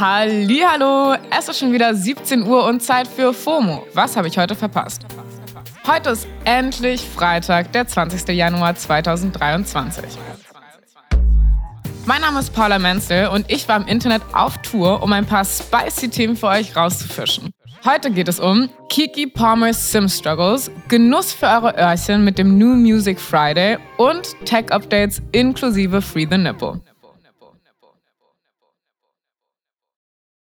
Hallo, es ist schon wieder 17 Uhr und Zeit für FOMO. Was habe ich heute verpasst? Heute ist endlich Freitag, der 20. Januar 2023. Mein Name ist Paula Menzel und ich war im Internet auf Tour, um ein paar spicy Themen für euch rauszufischen. Heute geht es um Kiki Palmer's Sim Struggles, Genuss für eure Öhrchen mit dem New Music Friday und Tech-Updates inklusive Free the Nipple.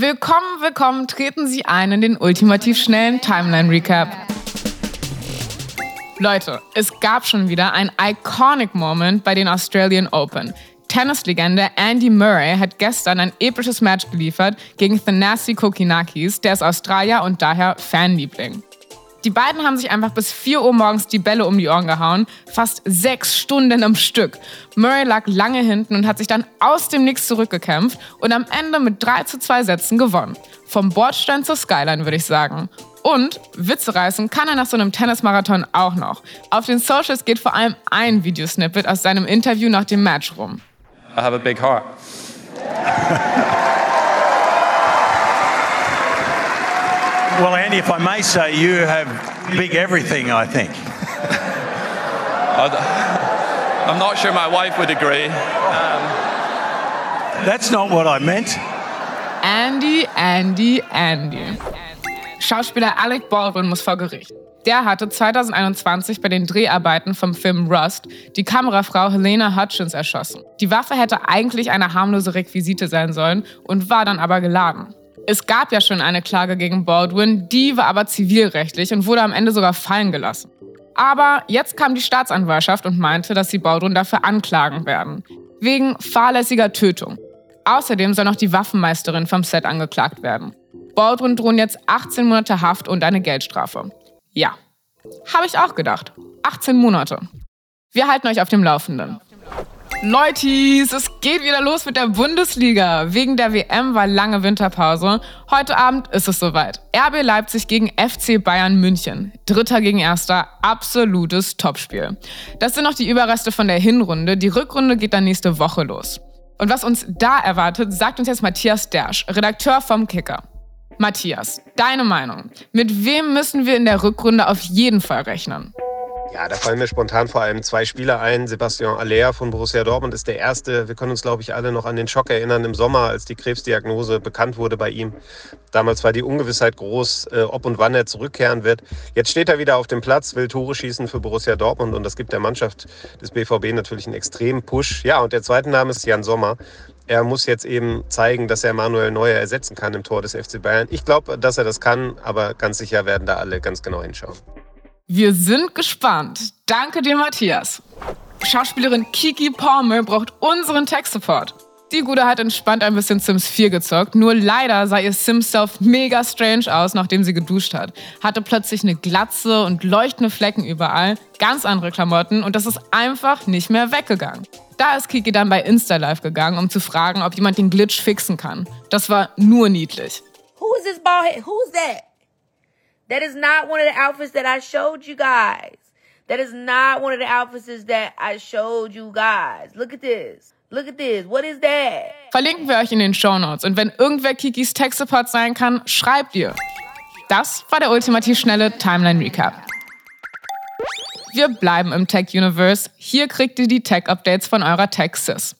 Willkommen, willkommen, treten Sie ein in den ultimativ schnellen Timeline Recap. Leute, es gab schon wieder ein iconic Moment bei den Australian Open. Tennislegende Andy Murray hat gestern ein episches Match geliefert gegen Thanasi Kokinakis, der ist Australier und daher Fanliebling. Die beiden haben sich einfach bis 4 Uhr morgens die Bälle um die Ohren gehauen, fast sechs Stunden am Stück. Murray lag lange hinten und hat sich dann aus dem Nix zurückgekämpft und am Ende mit 3 zu 2 Sätzen gewonnen. Vom Bordstein zur Skyline, würde ich sagen. Und Witze reißen kann er nach so einem Tennismarathon auch noch. Auf den Socials geht vor allem ein Videosnippet aus seinem Interview nach dem Match rum. I have a big heart. Well, Andy, if I may say, you have big everything, I think. I'm not sure my wife would agree. That's not what I meant. Andy, Andy, Andy. Schauspieler Alec Baldwin muss vor Gericht. Der hatte 2021 bei den Dreharbeiten vom Film Rust die Kamerafrau Helena Hutchins erschossen. Die Waffe hätte eigentlich eine harmlose Requisite sein sollen und war dann aber geladen. Es gab ja schon eine Klage gegen Baldwin, die war aber zivilrechtlich und wurde am Ende sogar fallen gelassen. Aber jetzt kam die Staatsanwaltschaft und meinte, dass sie Baldwin dafür anklagen werden. Wegen fahrlässiger Tötung. Außerdem soll noch die Waffenmeisterin vom Set angeklagt werden. Baldwin drohen jetzt 18 Monate Haft und eine Geldstrafe. Ja, habe ich auch gedacht. 18 Monate. Wir halten euch auf dem Laufenden. Leutis, es geht wieder los mit der Bundesliga. Wegen der WM war lange Winterpause. Heute Abend ist es soweit. RB Leipzig gegen FC Bayern München. Dritter gegen Erster, absolutes Topspiel. Das sind noch die Überreste von der Hinrunde. Die Rückrunde geht dann nächste Woche los. Und was uns da erwartet, sagt uns jetzt Matthias Dersch, Redakteur vom Kicker. Matthias, deine Meinung. Mit wem müssen wir in der Rückrunde auf jeden Fall rechnen? Ja, da fallen mir spontan vor allem zwei Spieler ein. Sebastian Aller von Borussia Dortmund ist der erste. Wir können uns, glaube ich, alle noch an den Schock erinnern im Sommer, als die Krebsdiagnose bekannt wurde bei ihm. Damals war die Ungewissheit groß, äh, ob und wann er zurückkehren wird. Jetzt steht er wieder auf dem Platz, will Tore schießen für Borussia Dortmund und das gibt der Mannschaft des BVB natürlich einen extremen Push. Ja, und der zweite Name ist Jan Sommer. Er muss jetzt eben zeigen, dass er Manuel Neuer ersetzen kann im Tor des FC Bayern. Ich glaube, dass er das kann, aber ganz sicher werden da alle ganz genau hinschauen. Wir sind gespannt. Danke dir, Matthias. Schauspielerin Kiki Palmer braucht unseren Tech-Support. Die Gute hat entspannt ein bisschen Sims 4 gezockt, nur leider sah ihr Sims-Self mega strange aus, nachdem sie geduscht hat. Hatte plötzlich eine Glatze und leuchtende Flecken überall, ganz andere Klamotten und das ist einfach nicht mehr weggegangen. Da ist Kiki dann bei Insta Live gegangen, um zu fragen, ob jemand den Glitch fixen kann. Das war nur niedlich. Who's this bald head? Who's that? That is not one of the outfits that I showed you guys. That is not one of the outfits that I showed you guys. Look at this. Look at this. What is that? Verlinken wir euch in den Shownotes. Und wenn irgendwer Kikis Tech-Support sein kann, schreibt ihr. Das war der ultimativ schnelle Timeline Recap. Wir bleiben im Tech-Universe. Hier kriegt ihr die Tech-Updates von eurer Tech-Sis.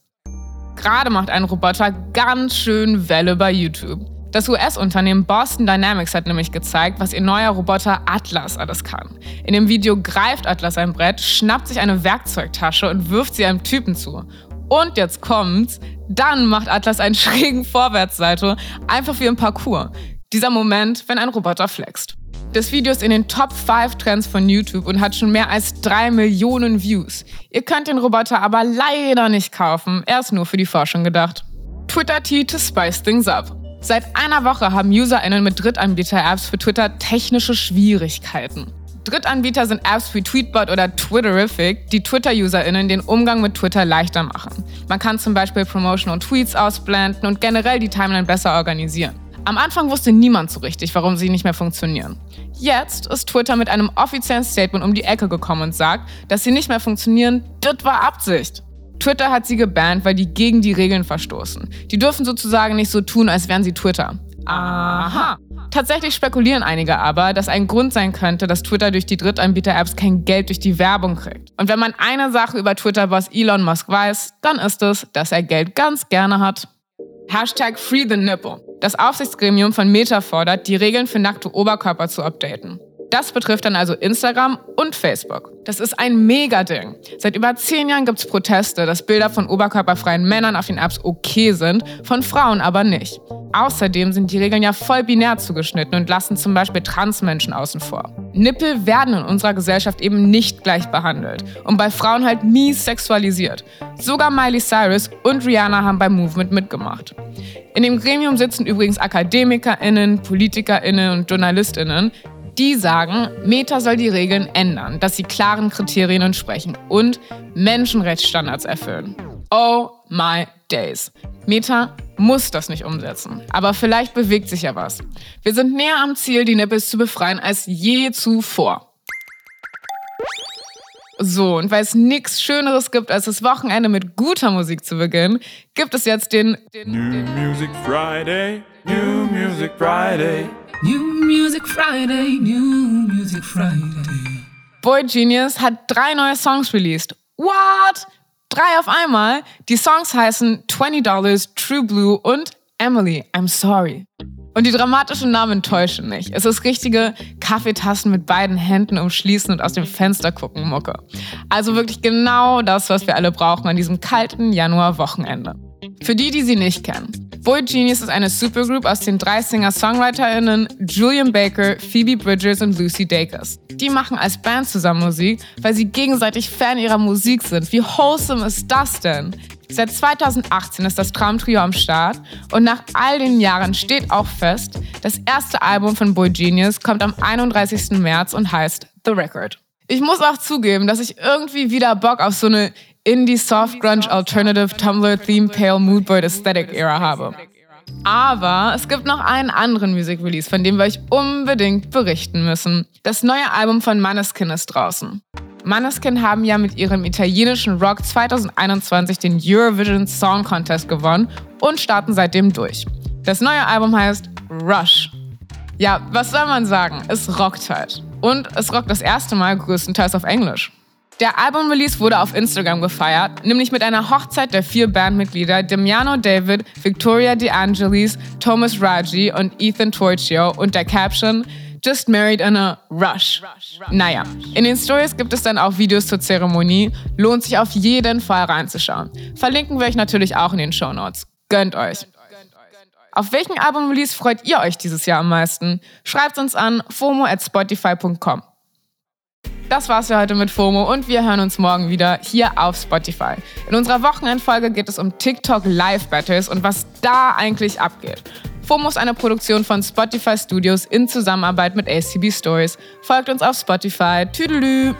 Gerade macht ein Roboter ganz schön Welle bei YouTube. Das US-Unternehmen Boston Dynamics hat nämlich gezeigt, was ihr neuer Roboter Atlas alles kann. In dem Video greift Atlas ein Brett, schnappt sich eine Werkzeugtasche und wirft sie einem Typen zu. Und jetzt kommt's, dann macht Atlas einen schrägen Vorwärtssalto, einfach wie im Parcours. Dieser Moment, wenn ein Roboter flext. Das Video ist in den Top 5 Trends von YouTube und hat schon mehr als 3 Millionen Views. Ihr könnt den Roboter aber leider nicht kaufen, er ist nur für die Forschung gedacht. Twitter Tea to spice things up. Seit einer Woche haben UserInnen mit Drittanbieter-Apps für Twitter technische Schwierigkeiten. Drittanbieter sind Apps wie Tweetbot oder Twitterific, die Twitter-UserInnen den Umgang mit Twitter leichter machen. Man kann zum Beispiel Promotional Tweets ausblenden und generell die Timeline besser organisieren. Am Anfang wusste niemand so richtig, warum sie nicht mehr funktionieren. Jetzt ist Twitter mit einem offiziellen Statement um die Ecke gekommen und sagt, dass sie nicht mehr funktionieren, das war Absicht. Twitter hat sie gebannt, weil die gegen die Regeln verstoßen. Die dürfen sozusagen nicht so tun, als wären sie Twitter. Aha. Tatsächlich spekulieren einige aber, dass ein Grund sein könnte, dass Twitter durch die Drittanbieter-Apps kein Geld durch die Werbung kriegt. Und wenn man eine Sache über Twitter-Boss Elon Musk weiß, dann ist es, dass er Geld ganz gerne hat. Hashtag Free the Nipple. Das Aufsichtsgremium von Meta fordert, die Regeln für nackte Oberkörper zu updaten. Das betrifft dann also Instagram und Facebook. Das ist ein Mega-Ding. Seit über zehn Jahren gibt es Proteste, dass Bilder von oberkörperfreien Männern auf den Apps okay sind, von Frauen aber nicht. Außerdem sind die Regeln ja voll binär zugeschnitten und lassen zum Beispiel Transmenschen außen vor. Nippel werden in unserer Gesellschaft eben nicht gleich behandelt und bei Frauen halt mies sexualisiert. Sogar Miley Cyrus und Rihanna haben beim Movement mitgemacht. In dem Gremium sitzen übrigens AkademikerInnen, PolitikerInnen und JournalistInnen, die sagen, Meta soll die Regeln ändern, dass sie klaren Kriterien entsprechen und Menschenrechtsstandards erfüllen. Oh my days. Meta muss das nicht umsetzen, aber vielleicht bewegt sich ja was. Wir sind näher am Ziel, die Nippels zu befreien, als je zuvor. So, und weil es nichts Schöneres gibt, als das Wochenende mit guter Musik zu beginnen, gibt es jetzt den, den, New Music Friday, New Music Friday. New Music Friday, New Music Friday. Boy Genius hat drei neue Songs released. What? Drei auf einmal? Die Songs heißen $20, True Blue und Emily, I'm Sorry. Und die dramatischen Namen täuschen nicht. Es ist richtige Kaffeetassen mit beiden Händen umschließen und aus dem Fenster gucken Mucke. Also wirklich genau das, was wir alle brauchen an diesem kalten Januar-Wochenende. Für die, die sie nicht kennen. Boy Genius ist eine Supergroup aus den drei Singer-SongwriterInnen Julian Baker, Phoebe Bridgers und Lucy Dacus. Die machen als Band zusammen Musik, weil sie gegenseitig Fan ihrer Musik sind. Wie wholesome ist das denn? Seit 2018 ist das Traumtrio am Start und nach all den Jahren steht auch fest, das erste Album von Boy Genius kommt am 31. März und heißt The Record. Ich muss auch zugeben, dass ich irgendwie wieder Bock auf so eine Indie Soft Grunge Alternative Tumblr Theme Pale Moodboard Aesthetic Era habe. Aber es gibt noch einen anderen Music Release, von dem wir euch unbedingt berichten müssen. Das neue Album von Maneskin ist draußen. Maneskin haben ja mit ihrem italienischen Rock 2021 den Eurovision Song Contest gewonnen und starten seitdem durch. Das neue Album heißt Rush. Ja, was soll man sagen? Es rockt halt. Und es rockt das erste Mal größtenteils auf Englisch. Der Albumrelease wurde auf Instagram gefeiert, nämlich mit einer Hochzeit der vier Bandmitglieder Damiano David, Victoria De Angelis, Thomas Raji und Ethan Torchio und der Caption Just married in a rush. Naja, in den Stories gibt es dann auch Videos zur Zeremonie. Lohnt sich auf jeden Fall reinzuschauen. Verlinken wir euch natürlich auch in den Show Notes. Gönnt euch. Auf welchen Album-Release freut ihr euch dieses Jahr am meisten? Schreibt uns an fomo at spotify.com. Das war's für heute mit FOMO und wir hören uns morgen wieder hier auf Spotify. In unserer Wochenendfolge geht es um TikTok Live Battles und was da eigentlich abgeht. FOMO ist eine Produktion von Spotify Studios in Zusammenarbeit mit ACB Stories. Folgt uns auf Spotify. Tüdelü!